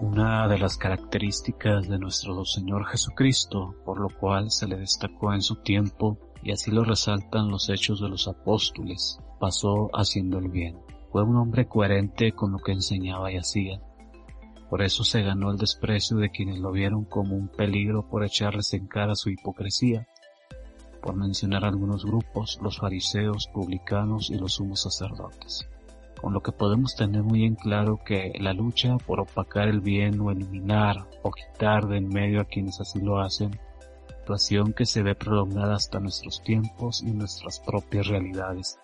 Una de las características de nuestro Señor Jesucristo, por lo cual se le destacó en su tiempo, y así lo resaltan los hechos de los apóstoles, pasó haciendo el bien. Fue un hombre coherente con lo que enseñaba y hacía. Por eso se ganó el desprecio de quienes lo vieron como un peligro por echarles en cara su hipocresía. Por mencionar algunos grupos, los fariseos, publicanos y los sumos sacerdotes con lo que podemos tener muy en claro que la lucha por opacar el bien o eliminar o quitar de en medio a quienes así lo hacen, situación que se ve prolongada hasta nuestros tiempos y nuestras propias realidades.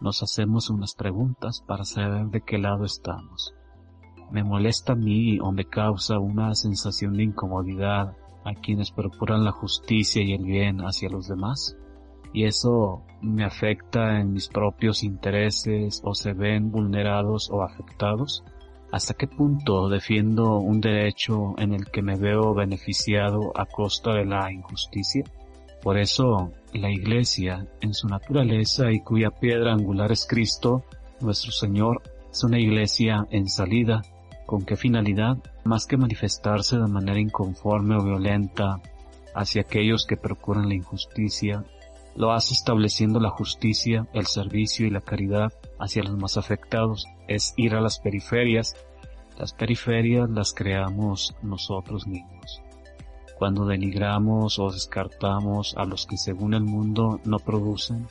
Nos hacemos unas preguntas para saber de qué lado estamos. ¿Me molesta a mí o me causa una sensación de incomodidad a quienes procuran la justicia y el bien hacia los demás? Y eso me afecta en mis propios intereses o se ven vulnerados o afectados? ¿Hasta qué punto defiendo un derecho en el que me veo beneficiado a costa de la injusticia? Por eso, la Iglesia, en su naturaleza y cuya piedra angular es Cristo, nuestro Señor, es una Iglesia en salida. ¿Con qué finalidad? Más que manifestarse de manera inconforme o violenta hacia aquellos que procuran la injusticia, lo hace estableciendo la justicia, el servicio y la caridad hacia los más afectados. Es ir a las periferias. Las periferias las creamos nosotros mismos. Cuando denigramos o descartamos a los que según el mundo no producen,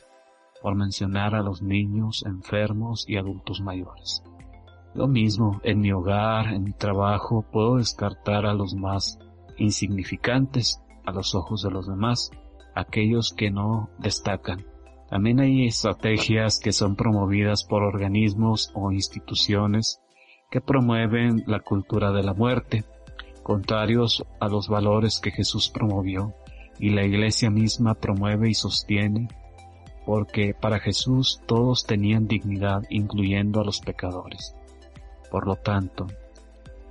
por mencionar a los niños, enfermos y adultos mayores. Lo mismo, en mi hogar, en mi trabajo, puedo descartar a los más insignificantes a los ojos de los demás, aquellos que no destacan. También hay estrategias que son promovidas por organismos o instituciones que promueven la cultura de la muerte, contrarios a los valores que Jesús promovió y la iglesia misma promueve y sostiene, porque para Jesús todos tenían dignidad, incluyendo a los pecadores. Por lo tanto,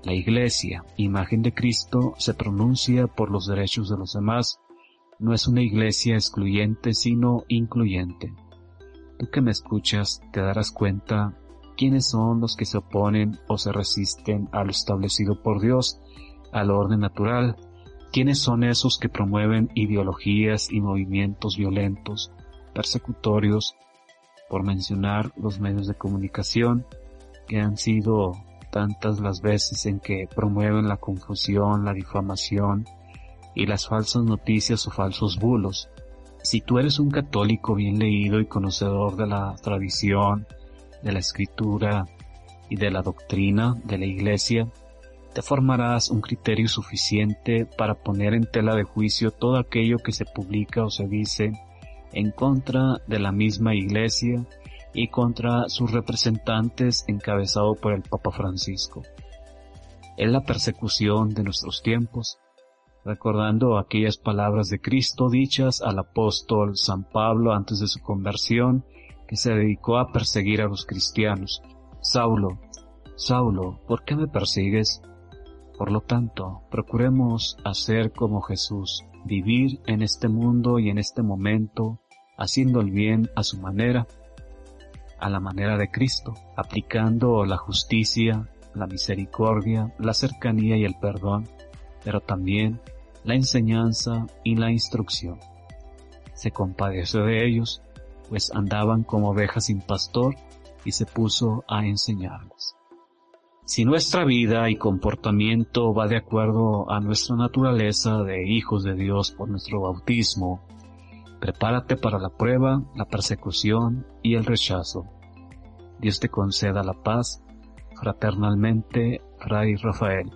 la iglesia, imagen de Cristo, se pronuncia por los derechos de los demás no es una iglesia excluyente, sino incluyente. Tú que me escuchas te darás cuenta quiénes son los que se oponen o se resisten a lo establecido por Dios, al orden natural, quiénes son esos que promueven ideologías y movimientos violentos, persecutorios, por mencionar los medios de comunicación, que han sido tantas las veces en que promueven la confusión, la difamación, y las falsas noticias o falsos bulos. Si tú eres un católico bien leído y conocedor de la tradición, de la escritura y de la doctrina de la iglesia, te formarás un criterio suficiente para poner en tela de juicio todo aquello que se publica o se dice en contra de la misma iglesia y contra sus representantes encabezado por el Papa Francisco. Es la persecución de nuestros tiempos recordando aquellas palabras de Cristo dichas al apóstol San Pablo antes de su conversión, que se dedicó a perseguir a los cristianos. Saulo, Saulo, ¿por qué me persigues? Por lo tanto, procuremos hacer como Jesús, vivir en este mundo y en este momento, haciendo el bien a su manera, a la manera de Cristo, aplicando la justicia, la misericordia, la cercanía y el perdón, pero también la enseñanza y la instrucción. Se compadeció de ellos, pues andaban como ovejas sin pastor, y se puso a enseñarles. Si nuestra vida y comportamiento va de acuerdo a nuestra naturaleza de hijos de Dios por nuestro bautismo, prepárate para la prueba, la persecución y el rechazo. Dios te conceda la paz. Fraternalmente, Fray Rafael.